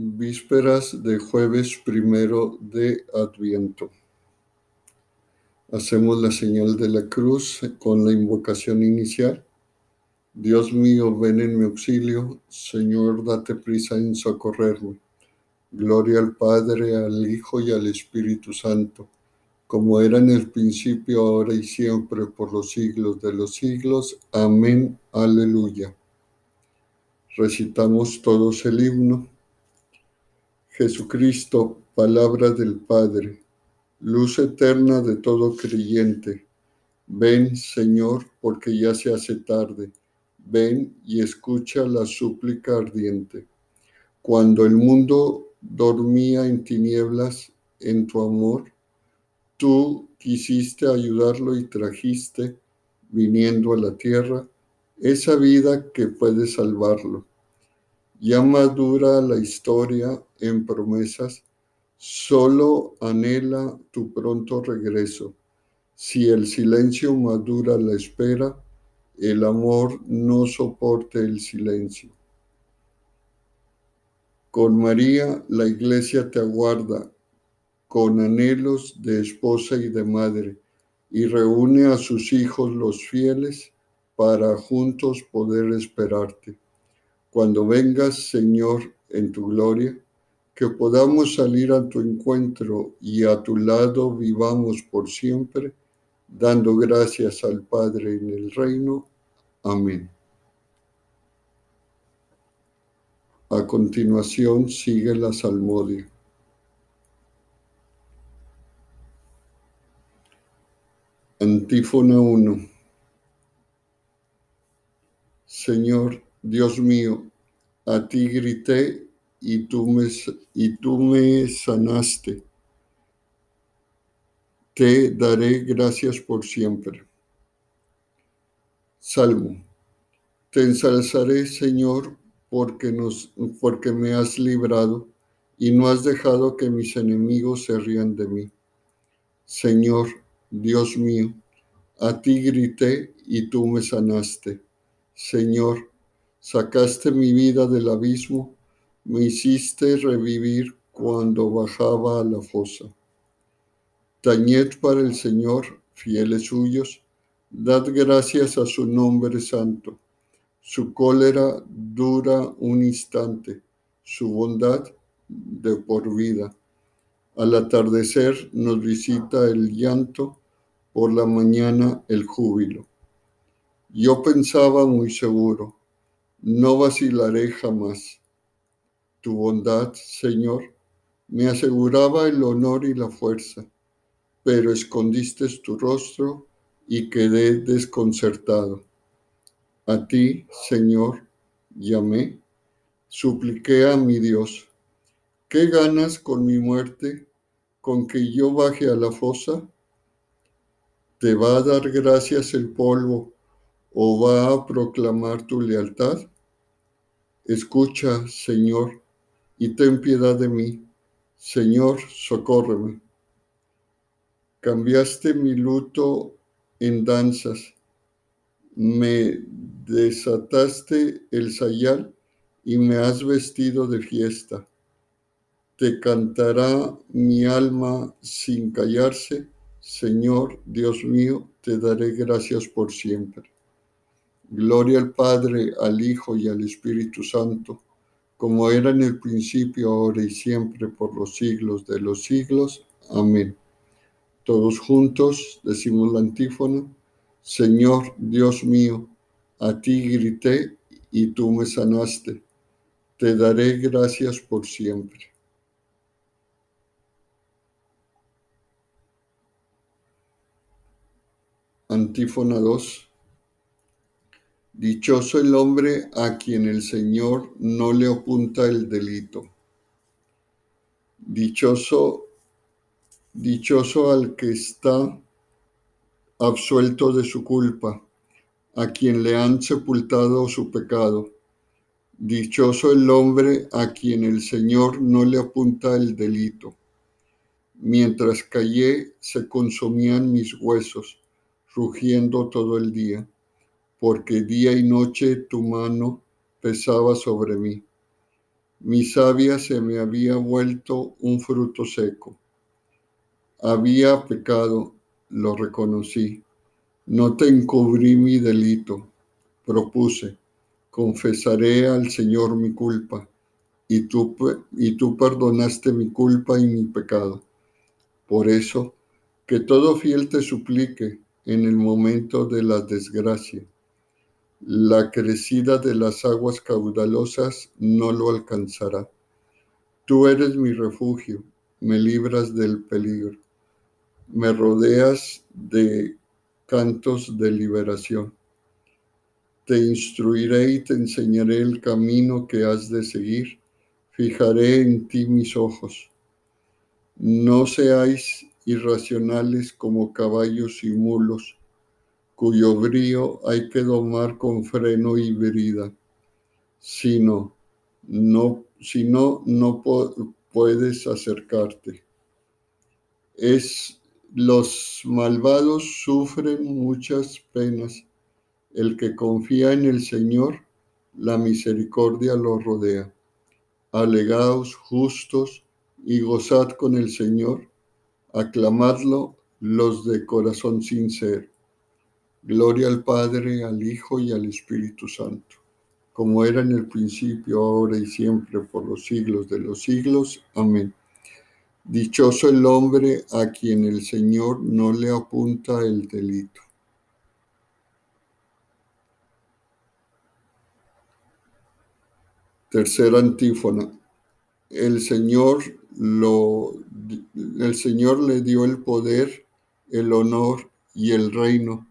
Vísperas de jueves primero de Adviento. Hacemos la señal de la cruz con la invocación inicial. Dios mío, ven en mi auxilio. Señor, date prisa en socorrerme. Gloria al Padre, al Hijo y al Espíritu Santo, como era en el principio, ahora y siempre, por los siglos de los siglos. Amén. Aleluya. Recitamos todos el himno. Jesucristo, palabra del Padre, luz eterna de todo creyente. Ven, Señor, porque ya se hace tarde. Ven y escucha la súplica ardiente. Cuando el mundo dormía en tinieblas, en tu amor, tú quisiste ayudarlo y trajiste, viniendo a la tierra, esa vida que puede salvarlo. Ya madura la historia en promesas, solo anhela tu pronto regreso. Si el silencio madura la espera, el amor no soporte el silencio. Con María la iglesia te aguarda, con anhelos de esposa y de madre, y reúne a sus hijos los fieles para juntos poder esperarte cuando vengas, Señor, en tu gloria, que podamos salir a tu encuentro y a tu lado vivamos por siempre, dando gracias al Padre en el reino. Amén. A continuación sigue la salmodia. Antífona 1. Señor, Dios mío, a ti grité y tú me, y tú me sanaste. Te daré gracias por siempre. Salmo. Te ensalzaré, Señor, porque, nos, porque me has librado y no has dejado que mis enemigos se rían de mí. Señor, Dios mío, a ti grité y tú me sanaste. Señor, Sacaste mi vida del abismo, me hiciste revivir cuando bajaba a la fosa. Tañed para el Señor, fieles suyos, dad gracias a su nombre santo. Su cólera dura un instante, su bondad de por vida. Al atardecer nos visita el llanto, por la mañana el júbilo. Yo pensaba muy seguro, no vacilaré jamás. Tu bondad, Señor, me aseguraba el honor y la fuerza, pero escondiste tu rostro y quedé desconcertado. A ti, Señor, llamé, supliqué a mi Dios. ¿Qué ganas con mi muerte, con que yo baje a la fosa? ¿Te va a dar gracias el polvo o va a proclamar tu lealtad? Escucha, Señor, y ten piedad de mí. Señor, socórreme. Cambiaste mi luto en danzas, me desataste el sayal y me has vestido de fiesta. Te cantará mi alma sin callarse. Señor, Dios mío, te daré gracias por siempre. Gloria al Padre, al Hijo y al Espíritu Santo, como era en el principio, ahora y siempre, por los siglos de los siglos. Amén. Todos juntos decimos la antífona. Señor Dios mío, a ti grité y tú me sanaste. Te daré gracias por siempre. Antífona 2. Dichoso el hombre a quien el Señor no le apunta el delito. Dichoso, dichoso al que está absuelto de su culpa, a quien le han sepultado su pecado. Dichoso el hombre a quien el Señor no le apunta el delito. Mientras callé, se consumían mis huesos, rugiendo todo el día porque día y noche tu mano pesaba sobre mí. Mi savia se me había vuelto un fruto seco. Había pecado, lo reconocí. No te encubrí mi delito. Propuse, confesaré al Señor mi culpa, y tú, y tú perdonaste mi culpa y mi pecado. Por eso, que todo fiel te suplique en el momento de la desgracia. La crecida de las aguas caudalosas no lo alcanzará. Tú eres mi refugio, me libras del peligro, me rodeas de cantos de liberación. Te instruiré y te enseñaré el camino que has de seguir. Fijaré en ti mis ojos. No seáis irracionales como caballos y mulos, cuyo brío hay que domar con freno y brida. Sino, no, no puedes acercarte. Es los malvados sufren muchas penas. El que confía en el Señor, la misericordia lo rodea. Alegaos justos y gozad con el Señor aclamadlo los de corazón sincero. Gloria al Padre, al Hijo y al Espíritu Santo, como era en el principio, ahora y siempre, por los siglos de los siglos. Amén. Dichoso el hombre a quien el Señor no le apunta el delito. Tercera antífona. El Señor lo, el Señor le dio el poder, el honor y el reino,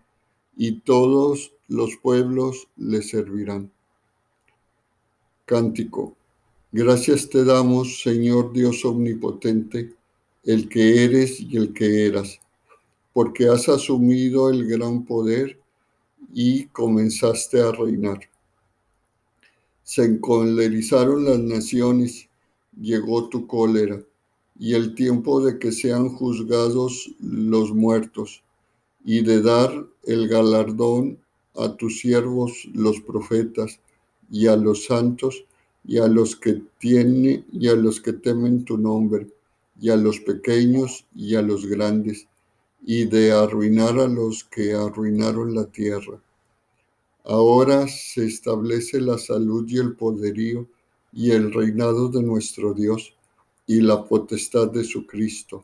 y todos los pueblos le servirán. Cántico. Gracias te damos, Señor Dios omnipotente, el que eres y el que eras, porque has asumido el gran poder y comenzaste a reinar. Se encolerizaron las naciones llegó tu cólera, y el tiempo de que sean juzgados los muertos, y de dar el galardón a tus siervos los profetas, y a los santos, y a los que tienen y a los que temen tu nombre, y a los pequeños y a los grandes, y de arruinar a los que arruinaron la tierra. Ahora se establece la salud y el poderío y el reinado de nuestro Dios y la potestad de su Cristo,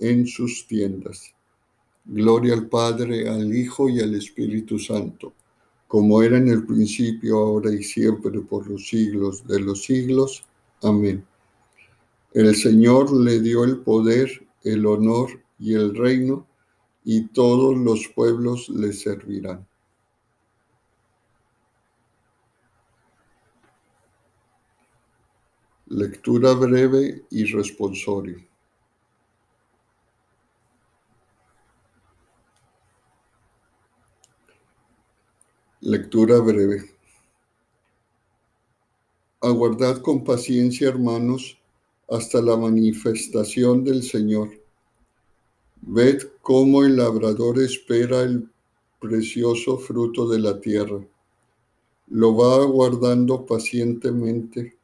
en sus tiendas. Gloria al Padre, al Hijo y al Espíritu Santo, como era en el principio, ahora y siempre, por los siglos de los siglos. Amén. El Señor le dio el poder, el honor y el reino, y todos los pueblos le servirán. Lectura breve y responsorio. Lectura breve. Aguardad con paciencia, hermanos, hasta la manifestación del Señor. Ved cómo el labrador espera el precioso fruto de la tierra. Lo va aguardando pacientemente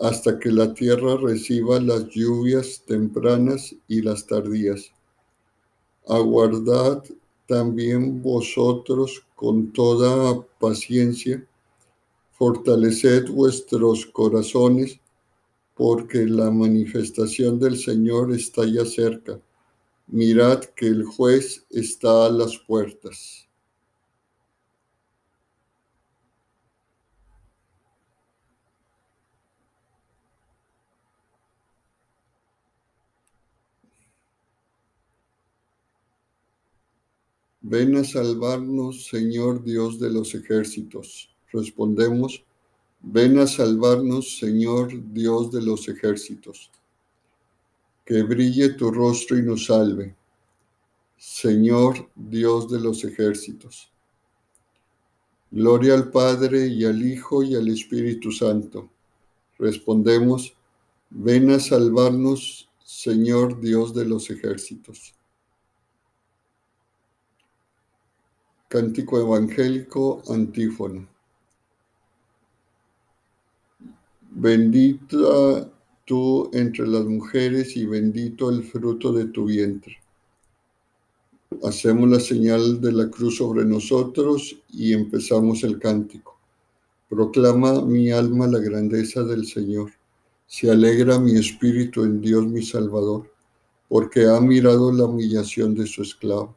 hasta que la tierra reciba las lluvias tempranas y las tardías. Aguardad también vosotros con toda paciencia, fortaleced vuestros corazones, porque la manifestación del Señor está ya cerca. Mirad que el juez está a las puertas. Ven a salvarnos, Señor Dios de los ejércitos. Respondemos, Ven a salvarnos, Señor Dios de los ejércitos. Que brille tu rostro y nos salve, Señor Dios de los ejércitos. Gloria al Padre y al Hijo y al Espíritu Santo. Respondemos, ven a salvarnos, Señor Dios de los ejércitos. Cántico evangélico antífono. Bendita tú entre las mujeres y bendito el fruto de tu vientre. Hacemos la señal de la cruz sobre nosotros y empezamos el cántico. Proclama mi alma la grandeza del Señor. Se alegra mi espíritu en Dios mi Salvador, porque ha mirado la humillación de su esclavo.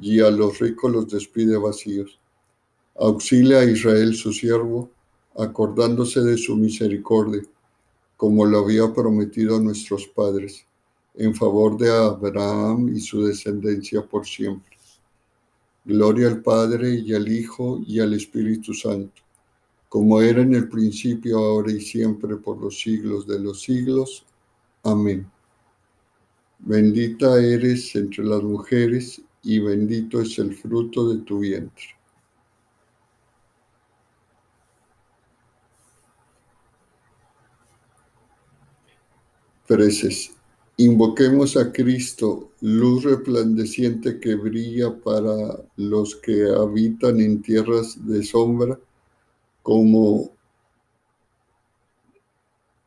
y a los ricos los despide vacíos. Auxilia a Israel su siervo acordándose de su misericordia, como lo había prometido a nuestros padres, en favor de Abraham y su descendencia por siempre. Gloria al Padre y al Hijo y al Espíritu Santo, como era en el principio, ahora y siempre, por los siglos de los siglos. Amén. Bendita eres entre las mujeres y bendito es el fruto de tu vientre. Invoquemos a Cristo, luz resplandeciente que brilla para los que habitan en tierras de sombra, como,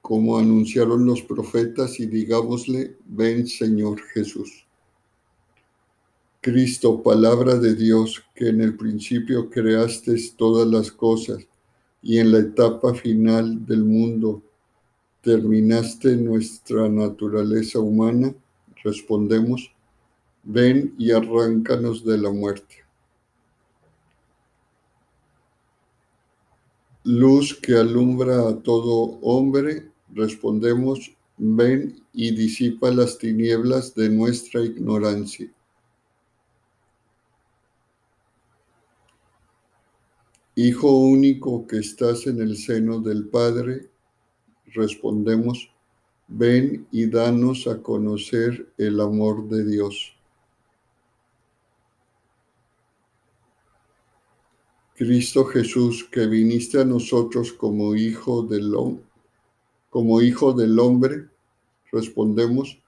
como anunciaron los profetas, y digámosle, ven Señor Jesús. Cristo, palabra de Dios, que en el principio creaste todas las cosas y en la etapa final del mundo terminaste nuestra naturaleza humana, respondemos, ven y arráncanos de la muerte. Luz que alumbra a todo hombre, respondemos, ven y disipa las tinieblas de nuestra ignorancia. Hijo único que estás en el seno del Padre, respondemos, ven y danos a conocer el amor de Dios. Cristo Jesús, que viniste a nosotros como hijo del, como hijo del hombre, respondemos,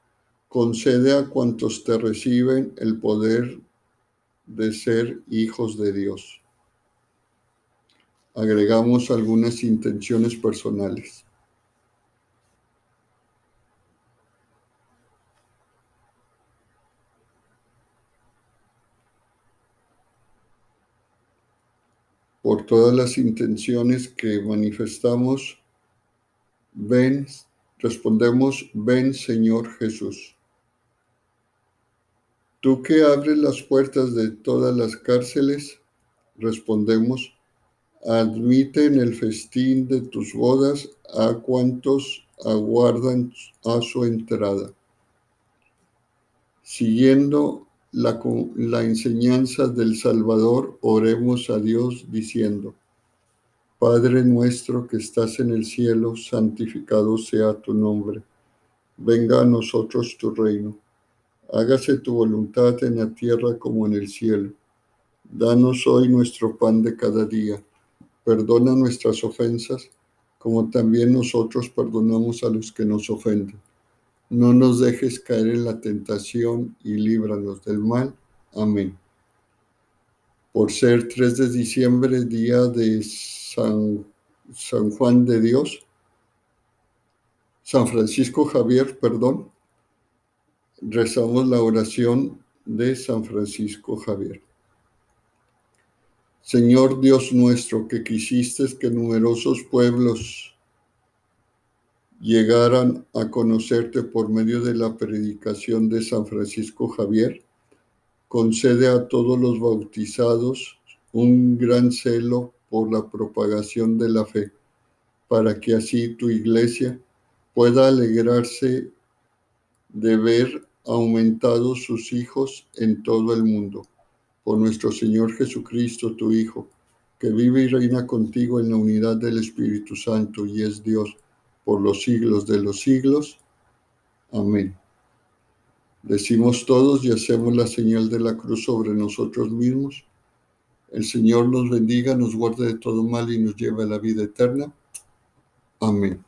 concede a cuantos te reciben el poder de ser hijos de Dios. Agregamos algunas intenciones personales. por todas las intenciones que manifestamos, ven, respondemos, ven Señor Jesús. Tú que abres las puertas de todas las cárceles, respondemos, admite en el festín de tus bodas a cuantos aguardan a su entrada. Siguiendo la, la enseñanza del Salvador, oremos a Dios diciendo, Padre nuestro que estás en el cielo, santificado sea tu nombre. Venga a nosotros tu reino. Hágase tu voluntad en la tierra como en el cielo. Danos hoy nuestro pan de cada día. Perdona nuestras ofensas, como también nosotros perdonamos a los que nos ofenden no nos dejes caer en la tentación y líbranos del mal. Amén. Por ser 3 de diciembre, día de San, San Juan de Dios, San Francisco Javier, perdón, rezamos la oración de San Francisco Javier. Señor Dios nuestro, que quisiste que numerosos pueblos llegaran a conocerte por medio de la predicación de San Francisco Javier, concede a todos los bautizados un gran celo por la propagación de la fe, para que así tu iglesia pueda alegrarse de ver aumentados sus hijos en todo el mundo. Por nuestro Señor Jesucristo, tu Hijo, que vive y reina contigo en la unidad del Espíritu Santo y es Dios por los siglos de los siglos. Amén. Decimos todos y hacemos la señal de la cruz sobre nosotros mismos. El Señor nos bendiga, nos guarde de todo mal y nos lleve a la vida eterna. Amén.